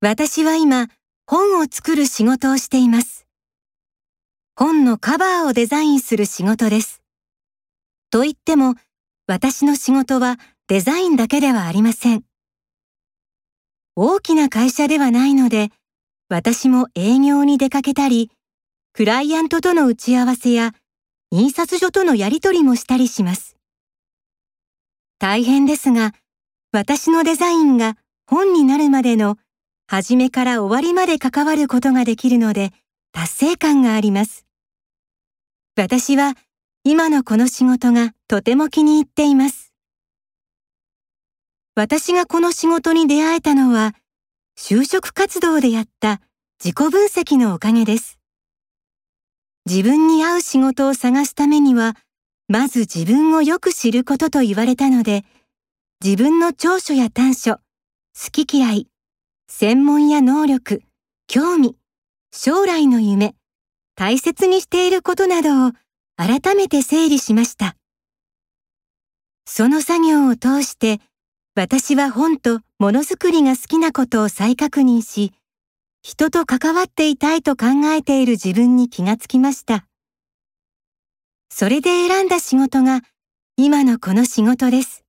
私は今、本を作る仕事をしています。本のカバーをデザインする仕事です。と言っても、私の仕事はデザインだけではありません。大きな会社ではないので、私も営業に出かけたり、クライアントとの打ち合わせや印刷所とのやり取りもしたりします。大変ですが、私のデザインが本になるまでの初めから終わりまで関わることができるので達成感があります。私は今のこの仕事がとても気に入っています。私がこの仕事に出会えたのは就職活動でやった自己分析のおかげです。自分に合う仕事を探すためには、まず自分をよく知ることと言われたので、自分の長所や短所、好き嫌い、専門や能力、興味、将来の夢、大切にしていることなどを改めて整理しました。その作業を通して、私は本とものづくりが好きなことを再確認し、人と関わっていたいと考えている自分に気がつきました。それで選んだ仕事が今のこの仕事です。